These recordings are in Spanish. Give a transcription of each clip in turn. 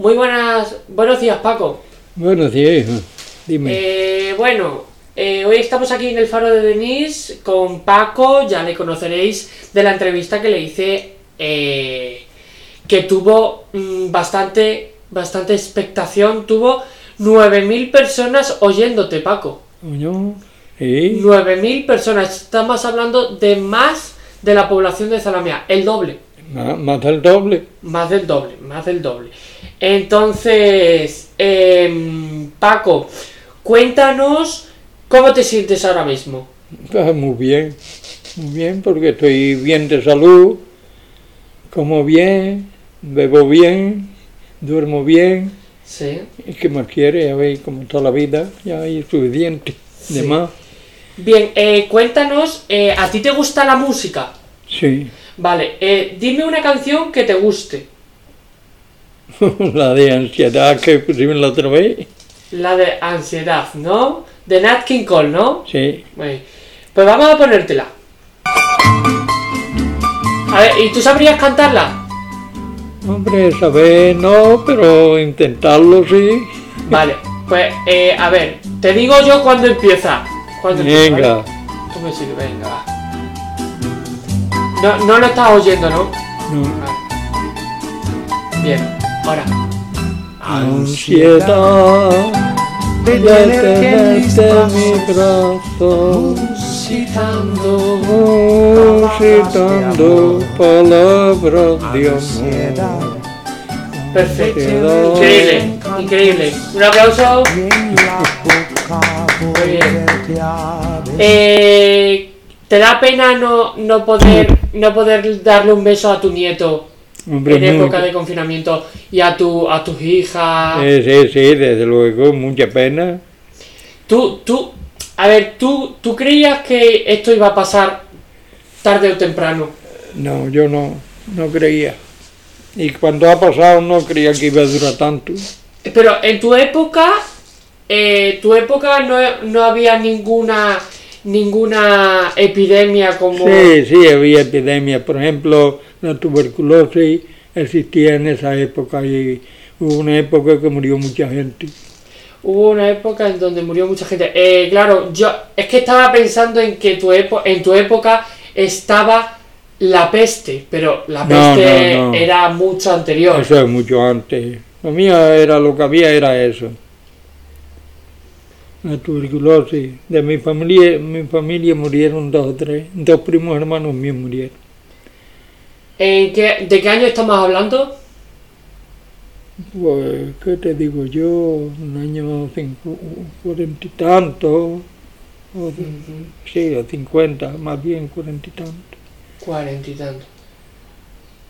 Muy buenas, buenos días Paco. Buenos días, hijo. Dime. Eh, bueno, eh, hoy estamos aquí en el Faro de Denis con Paco, ya le conoceréis de la entrevista que le hice, eh, que tuvo mm, bastante, bastante expectación, tuvo 9.000 personas oyéndote Paco. Coño, sí. 9.000 personas, estamos hablando de más de la población de Zalamea, el doble. Más, más del doble. Más del doble, más del doble. Entonces, em, Paco, cuéntanos cómo te sientes ahora mismo. Ah, muy bien, muy bien, porque estoy bien de salud, como bien, bebo bien, duermo bien. Sí. ¿Y qué más quiere? Ya veis, como toda la vida, ya hay suficiente. De Sí. más, Bien, eh, cuéntanos, eh, ¿a ti te gusta la música? sí. Vale, eh, dime una canción que te guste. la de ansiedad que pusimos la otra vez. La de Ansiedad, ¿no? De Nat King Cole, ¿no? Sí. Pues vamos a ponértela. A ver, ¿y tú sabrías cantarla? Hombre, saber no, pero intentarlo sí. Vale, pues eh, a ver, te digo yo cuando empieza. Cuando empieza, Venga. ¿vale? Tú me sigues, venga, va. No, no lo estás oyendo, ¿no? No. Vale. Bien, ahora. Ansiedad de tenerte en mi brazo, musitando palabras de amor. Perfecto. Increíble, increíble. Un aplauso. Muy bien. Eh, ¿Te da pena no, no poder no poder darle un beso a tu nieto Hombre, en época de confinamiento y a tu a tus hijas? Sí, sí, sí, desde luego, mucha pena. Tú, tú, a ver, ¿tú, ¿tú creías que esto iba a pasar tarde o temprano? No, yo no, no creía. Y cuando ha pasado no creía que iba a durar tanto. Pero en tu época, eh, tu época no, no había ninguna ninguna epidemia como... Sí, sí, había epidemias. Por ejemplo, la tuberculosis existía en esa época y hubo una época que murió mucha gente. Hubo una época en donde murió mucha gente. Eh, claro, yo es que estaba pensando en que tu epo- en tu época estaba la peste, pero la No, peste no, no. era mucho anterior. Eso es mucho antes. Lo mío era lo que había, era eso. La tuberculosis. De mi familia, mi familia murieron dos o tres. Dos primos hermanos míos murieron. ¿En qué- ¿De qué año estamos hablando? Pues, ¿qué te digo yo? Un año cincu- cuarenta y tanto. o- Sí, o cincuenta, más bien cuarenta y tanto. Cuarenta y tanto.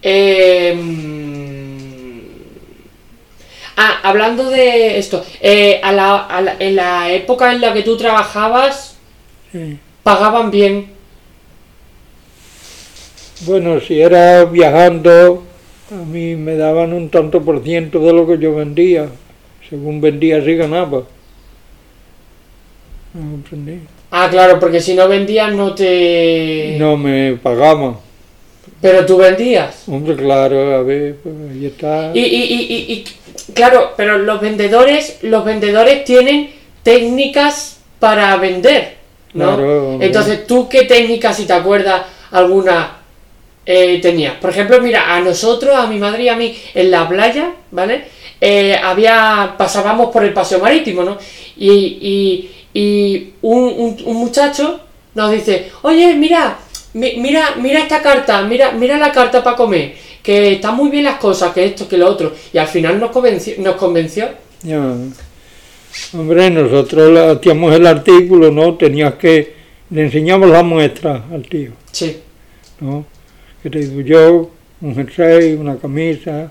Eh, mm, ah, hablando de esto, eh, a la- a la- en la época en la que tú trabajabas, Sí. pagaban bien. Bueno, si era viajando, a mí me daban un tanto por ciento de lo que yo vendía. Según vendía, así ganaba. ¿Me comprendí? Ah, claro, porque si no vendías no te... No me pagaban. Pero tú vendías. Hombre, claro, a ver, pues ahí está. Y, y, y, y- y- claro, pero los vendedores, los vendedores tienen técnicas para vender, ¿no? Claro. Entonces, ¿tú qué técnicas, si te acuerdas, alguna eh, tenías? Por ejemplo, mira, a nosotros, a mi madre y a mí, en la playa, ¿vale? Eh, había, pasábamos por el paseo marítimo, ¿no? Y, y, y un, un- un muchacho nos dice, oye, mira, mi- mira, mira esta carta, mira, mira la carta para comer, que están muy bien las cosas, que esto, que lo otro. Y al final nos convenció, nos convenció. Ya. Hombre, nosotros hacíamos el artículo, ¿no? Tenías que, le enseñamos la muestra al tío, Sí, ¿no? Que te digo yo, un jersey, una camisa,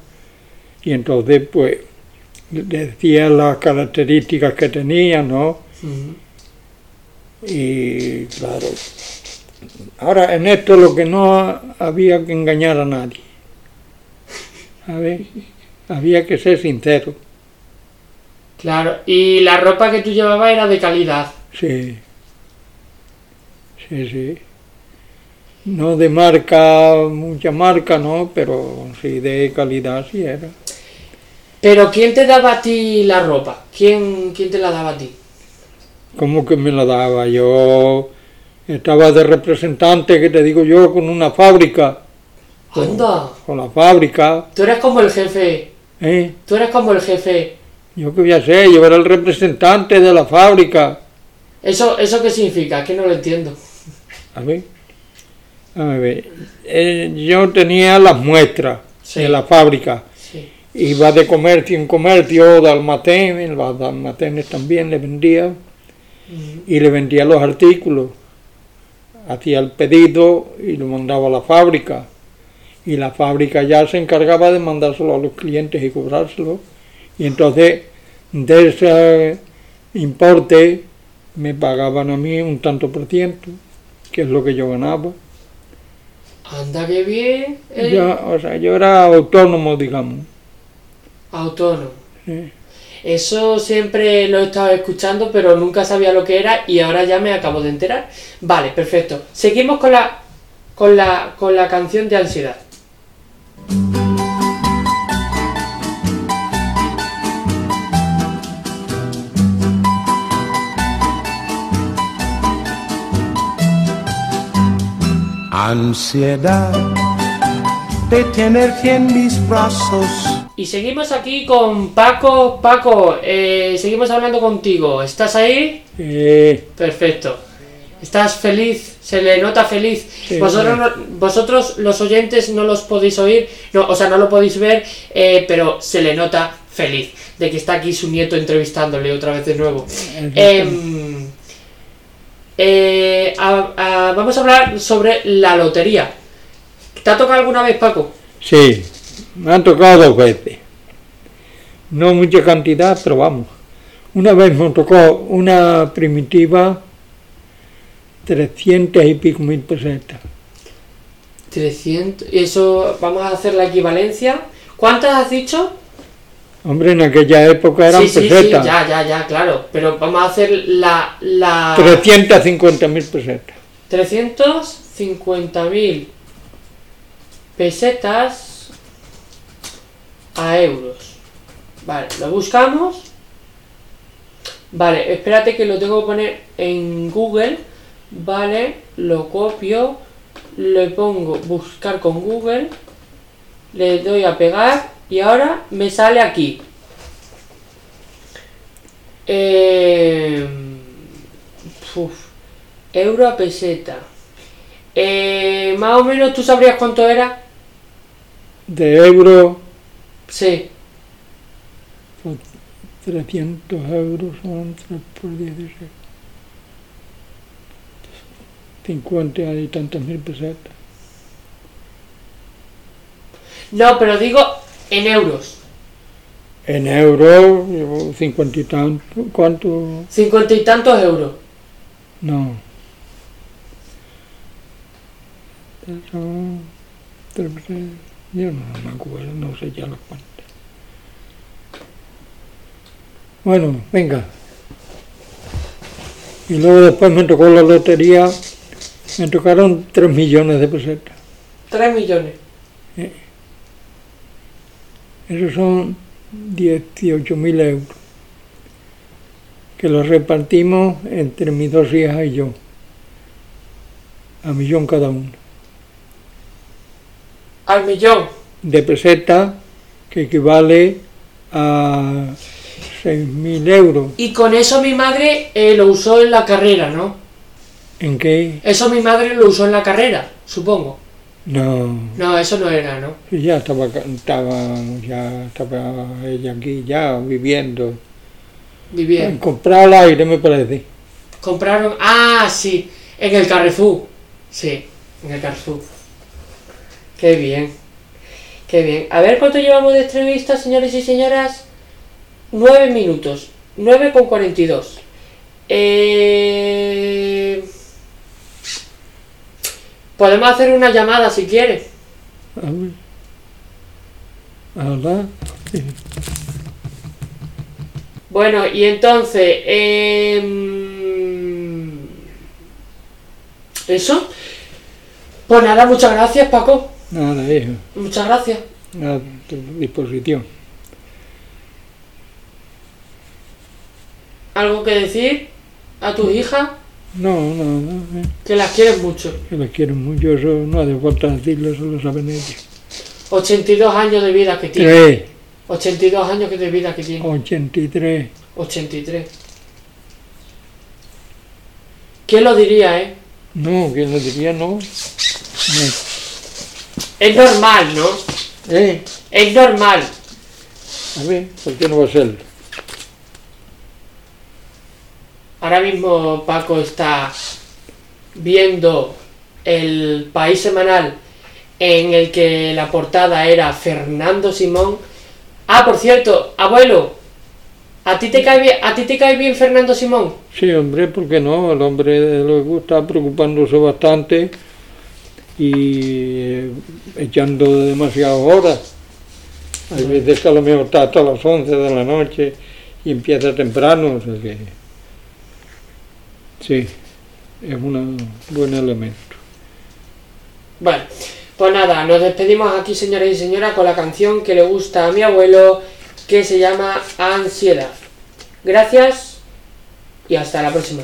y entonces, pues, decía las características que tenía, ¿no? Y claro, ahora en esto lo que no había que engañar a nadie. A ver, había que ser sincero. claro. Y la ropa que tú llevabas era de calidad. Sí. Sí, sí. No de marca, mucha marca, no, pero sí de calidad sí era. Pero ¿quién te daba a ti la ropa? ¿Quién, quién te la daba a ti? ¿Cómo que me la daba? Yo estaba de representante, que te digo yo, con una fábrica. Con, Anda. con la fábrica. Tú eres como el jefe. ¿eh? Tú eres como el jefe. Yo qué voy a hacer, yo era el representante de la fábrica. ¿Eso, ¿Eso qué significa? Que no lo entiendo. A ver. A ver. eh, yo tenía las muestras Sí. de la fábrica. Sí. Iba de comercio en comercio, en los almacenes también le vendía. Y le vendía los artículos. Hacía el pedido y lo mandaba a la fábrica. Y la fábrica ya se encargaba de mandárselo a los clientes y cobrárselo. Y entonces de ese importe me pagaban a mí un tanto por ciento, que es lo que yo ganaba. Anda, qué bien. eh. Yo, o sea, yo era autónomo, digamos. Autónomo. Sí. Eso siempre lo he estado escuchando, pero nunca sabía lo que era y ahora ya me acabo de enterar. Vale, perfecto. Seguimos con la con la con la canción de ansiedad. Ansiedad de tenerte en mis brazos. Y seguimos aquí con Paco. Paco, eh, seguimos hablando contigo. ¿Estás ahí? Eh, Perfecto. ¿Estás feliz? ¿Se le nota feliz? Sí, vosotros, no- vosotros los oyentes no los podéis oír, no, o sea, no lo podéis ver, eh, pero se le nota feliz de que está aquí su nieto entrevistándole otra vez de nuevo. Eh, a- a- vamos a hablar sobre la lotería. ¿Te ha tocado alguna vez, Paco? sí, me han tocado dos veces. No mucha cantidad, pero vamos. Una vez me tocó una primitiva 300 y pico mil pesetas. 300. Y eso, vamos a hacer la equivalencia. ¿Cuántas has dicho? Hombre, en aquella época eran sí, sí, sí, pesetas. ya, ya, ya, claro. Pero vamos a hacer la. la 350 mil pesetas. 350.000 pesetas a euros. Vale, lo buscamos. Vale, espérate que lo tengo que poner en Google. Vale, lo copio. Le pongo buscar con Google. Le doy a pegar. Y ahora me sale aquí. Eh, uf, euro a peseta. Eh, más o menos tú sabrías cuánto era. De euro, Sí. 300 euros son 3 por 16. 50 y tantas mil pesetas. No, pero digo en euros. En euros, 50 y tanto. ¿Cuánto? Cincuenta y tantos euros. No. Son tres, tres, yo no me acuerdo, no sé ya los cuentas. Bueno, venga. Y luego después me tocó la lotería, me tocaron 3 millones de pesetas. Tres millones. Esos son 18 mil euros. Que los repartimos entre mis dos hijas y yo. A millón cada uno. Al millón. De peseta, que equivale a 6 mil euros. Y con eso mi madre eh, lo usó en la carrera, ¿no? ¿En qué? Eso mi madre lo usó en la carrera, supongo. No. No, eso no era, ¿no? Ya estaba, estaba, ya estaba ella aquí, ya viviendo. Vivía. Comprar al aire, me parece. Compraron. Ah, sí. En el Carrefour. Sí, en el Carrefour. Qué bien. Qué bien. A ver cuánto llevamos de entrevista, señores y señoras. Nueve minutos. Nueve con cuarenta y dos. Eh... Podemos hacer una llamada si quieres. Hola. Bueno, y entonces... Eh, ¿Eso? Pues nada, muchas gracias, Paco. Nada, hijo. Muchas gracias. A tu disposición. ¿Algo que decir a tu hija. No, no, no. Que las quieres mucho. Que las quiero mucho, eso no hace falta decirlo, eso lo saben ellos. 82 años de vida que tiene. Tres, 82 años que de vida que tiene. 83. 83. ¿Quién lo diría, eh? No, ¿quién lo diría? No. No. Es normal, ¿no? Eh, Es normal. a ver, ¿por qué no va a ser? Ahora mismo Paco está viendo el país semanal en el que la portada era Fernando Simón. Ah, por cierto, abuelo, ¿a ti te cae bien, ¿a ti te cae bien Fernando Simón? Sí, hombre, ¿por qué no? El hombre luego está preocupándose bastante y eh, echando demasiadas horas. Hay veces que a lo mejor está hasta las 11 de la noche y empieza temprano, o sea que sí, es un buen elemento. Bueno, pues nada, nos despedimos aquí, señores y señoras, con la canción que le gusta a mi abuelo, que se llama Ansiedad. Gracias y hasta la próxima.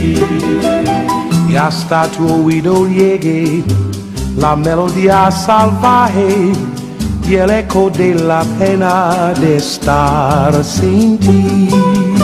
y hasta tu oído llegue la melodía salvaje y el eco de la pena de estar sin ti.